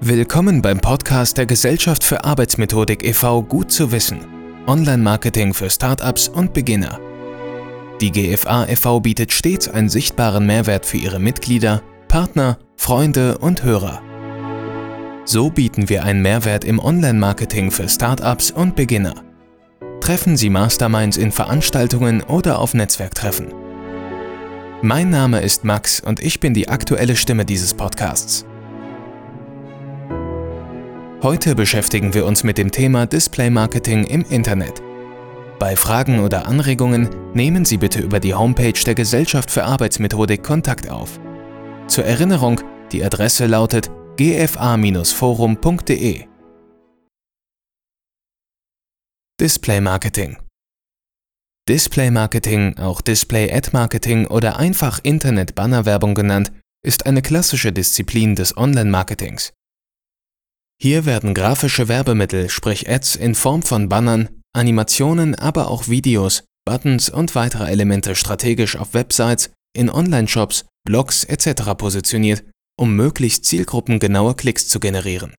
Willkommen beim Podcast der Gesellschaft für Arbeitsmethodik e.V. Gut zu wissen. Online-Marketing für Startups und Beginner. Die GFA e.V. bietet stets einen sichtbaren Mehrwert für ihre Mitglieder, Partner, Freunde und Hörer. So bieten wir einen Mehrwert im Online-Marketing für Startups und Beginner. Treffen Sie Masterminds in Veranstaltungen oder auf Netzwerktreffen. Mein Name ist Max und ich bin die aktuelle Stimme dieses Podcasts. Heute beschäftigen wir uns mit dem Thema Display Marketing im Internet. Bei Fragen oder Anregungen nehmen Sie bitte über die Homepage der Gesellschaft für Arbeitsmethodik Kontakt auf. Zur Erinnerung, die Adresse lautet gfa-forum.de. Display Marketing Display Marketing, auch Display Ad Marketing oder einfach Internet Bannerwerbung genannt, ist eine klassische Disziplin des Online-Marketings. Hier werden grafische Werbemittel, sprich Ads in Form von Bannern, Animationen, aber auch Videos, Buttons und weitere Elemente strategisch auf Websites, in Online-Shops, Blogs etc. positioniert, um möglichst zielgruppengenaue Klicks zu generieren.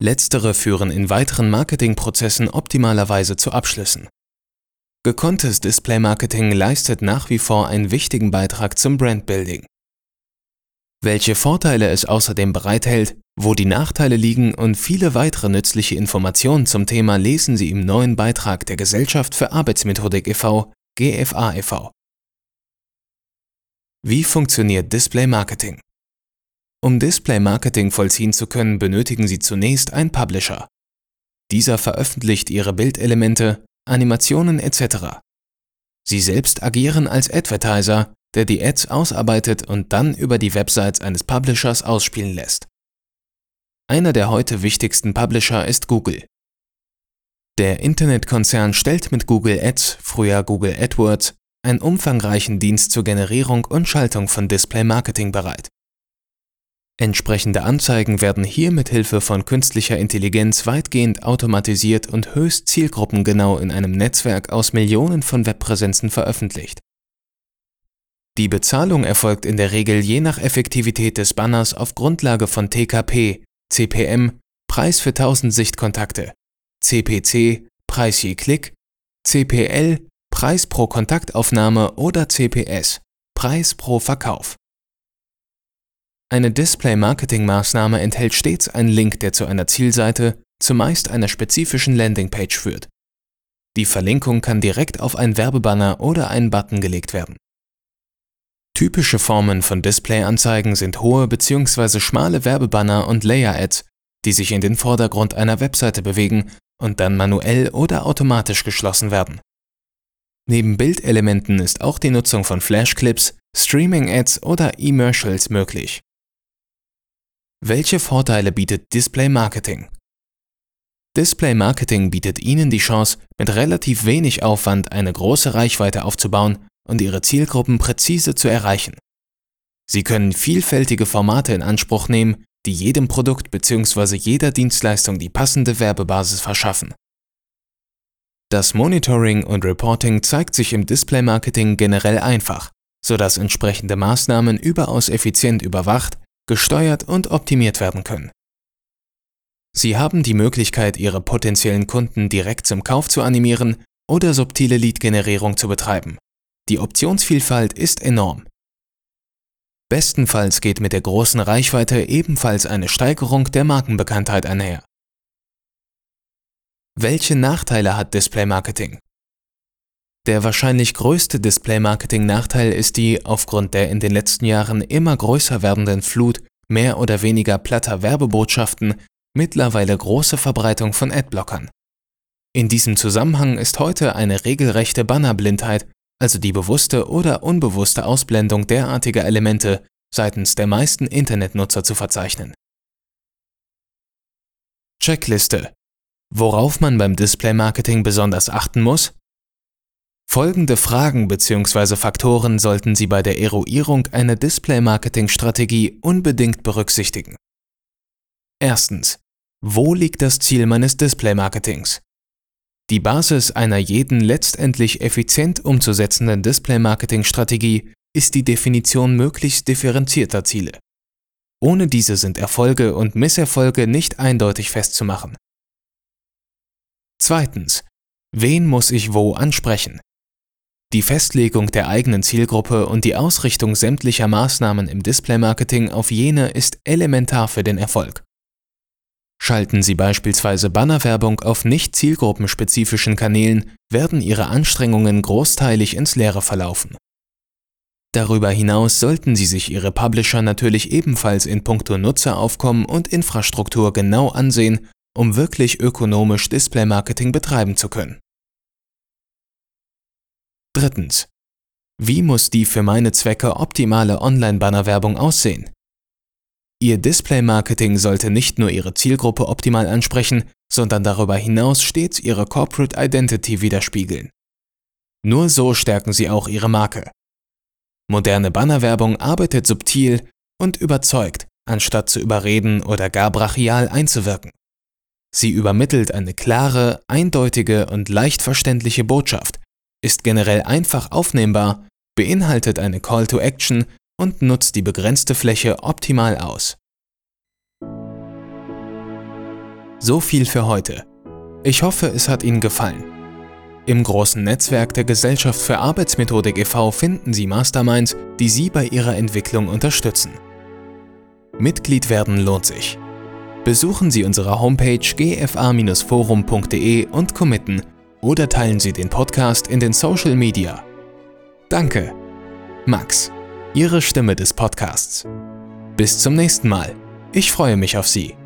Letztere führen in weiteren Marketingprozessen optimalerweise zu Abschlüssen. Gekonntes Display-Marketing leistet nach wie vor einen wichtigen Beitrag zum Brandbuilding. Welche Vorteile es außerdem bereithält, wo die Nachteile liegen und viele weitere nützliche Informationen zum Thema lesen Sie im neuen Beitrag der Gesellschaft für Arbeitsmethodik e.V. GFA e.V. Wie funktioniert Display Marketing? Um Display Marketing vollziehen zu können, benötigen Sie zunächst einen Publisher. Dieser veröffentlicht Ihre Bildelemente, Animationen etc. Sie selbst agieren als Advertiser, der die Ads ausarbeitet und dann über die Websites eines Publishers ausspielen lässt. Einer der heute wichtigsten Publisher ist Google. Der Internetkonzern stellt mit Google Ads, früher Google AdWords, einen umfangreichen Dienst zur Generierung und Schaltung von Display-Marketing bereit. Entsprechende Anzeigen werden hier mit Hilfe von künstlicher Intelligenz weitgehend automatisiert und höchst zielgruppengenau in einem Netzwerk aus Millionen von Webpräsenzen veröffentlicht. Die Bezahlung erfolgt in der Regel je nach Effektivität des Banners auf Grundlage von TKP, CPM, Preis für 1000 Sichtkontakte, CPC, Preis je Klick, CPL, Preis pro Kontaktaufnahme oder CPS, Preis pro Verkauf. Eine Display-Marketing-Maßnahme enthält stets einen Link, der zu einer Zielseite, zumeist einer spezifischen Landingpage führt. Die Verlinkung kann direkt auf einen Werbebanner oder einen Button gelegt werden. Typische Formen von Displayanzeigen sind hohe bzw. schmale Werbebanner und Layer-Ads, die sich in den Vordergrund einer Webseite bewegen und dann manuell oder automatisch geschlossen werden. Neben Bildelementen ist auch die Nutzung von Flashclips, Streaming-Ads oder E-Mercials möglich. Welche Vorteile bietet Display Marketing? Display Marketing bietet Ihnen die Chance, mit relativ wenig Aufwand eine große Reichweite aufzubauen und Ihre Zielgruppen präzise zu erreichen. Sie können vielfältige Formate in Anspruch nehmen, die jedem Produkt bzw. jeder Dienstleistung die passende Werbebasis verschaffen. Das Monitoring und Reporting zeigt sich im Display Marketing generell einfach, sodass entsprechende Maßnahmen überaus effizient überwacht gesteuert und optimiert werden können. Sie haben die Möglichkeit, Ihre potenziellen Kunden direkt zum Kauf zu animieren oder subtile Lead-Generierung zu betreiben. Die Optionsvielfalt ist enorm. Bestenfalls geht mit der großen Reichweite ebenfalls eine Steigerung der Markenbekanntheit einher. Welche Nachteile hat Display Marketing? Der wahrscheinlich größte Display-Marketing-Nachteil ist die aufgrund der in den letzten Jahren immer größer werdenden Flut mehr oder weniger platter Werbebotschaften mittlerweile große Verbreitung von Adblockern. In diesem Zusammenhang ist heute eine regelrechte Bannerblindheit, also die bewusste oder unbewusste Ausblendung derartiger Elemente seitens der meisten Internetnutzer zu verzeichnen. Checkliste. Worauf man beim Display-Marketing besonders achten muss? Folgende Fragen bzw. Faktoren sollten Sie bei der Eruierung einer Display-Marketing-Strategie unbedingt berücksichtigen. Erstens. Wo liegt das Ziel meines Display-Marketings? Die Basis einer jeden letztendlich effizient umzusetzenden Display-Marketing-Strategie ist die Definition möglichst differenzierter Ziele. Ohne diese sind Erfolge und Misserfolge nicht eindeutig festzumachen. Zweitens. Wen muss ich wo ansprechen? Die Festlegung der eigenen Zielgruppe und die Ausrichtung sämtlicher Maßnahmen im Display-Marketing auf jene ist elementar für den Erfolg. Schalten Sie beispielsweise Bannerwerbung auf nicht zielgruppenspezifischen Kanälen, werden Ihre Anstrengungen großteilig ins Leere verlaufen. Darüber hinaus sollten Sie sich Ihre Publisher natürlich ebenfalls in puncto Nutzeraufkommen und Infrastruktur genau ansehen, um wirklich ökonomisch Display-Marketing betreiben zu können. Drittens. Wie muss die für meine Zwecke optimale Online-Bannerwerbung aussehen? Ihr Display-Marketing sollte nicht nur Ihre Zielgruppe optimal ansprechen, sondern darüber hinaus stets Ihre Corporate Identity widerspiegeln. Nur so stärken Sie auch Ihre Marke. Moderne Bannerwerbung arbeitet subtil und überzeugt, anstatt zu überreden oder gar brachial einzuwirken. Sie übermittelt eine klare, eindeutige und leicht verständliche Botschaft, ist generell einfach aufnehmbar, beinhaltet eine Call to Action und nutzt die begrenzte Fläche optimal aus. So viel für heute. Ich hoffe, es hat Ihnen gefallen. Im großen Netzwerk der Gesellschaft für Arbeitsmethodik e.V. finden Sie Masterminds, die Sie bei Ihrer Entwicklung unterstützen. Mitglied werden lohnt sich. Besuchen Sie unsere Homepage gfa-forum.de und committen oder teilen Sie den Podcast in den Social Media. Danke. Max, Ihre Stimme des Podcasts. Bis zum nächsten Mal. Ich freue mich auf Sie.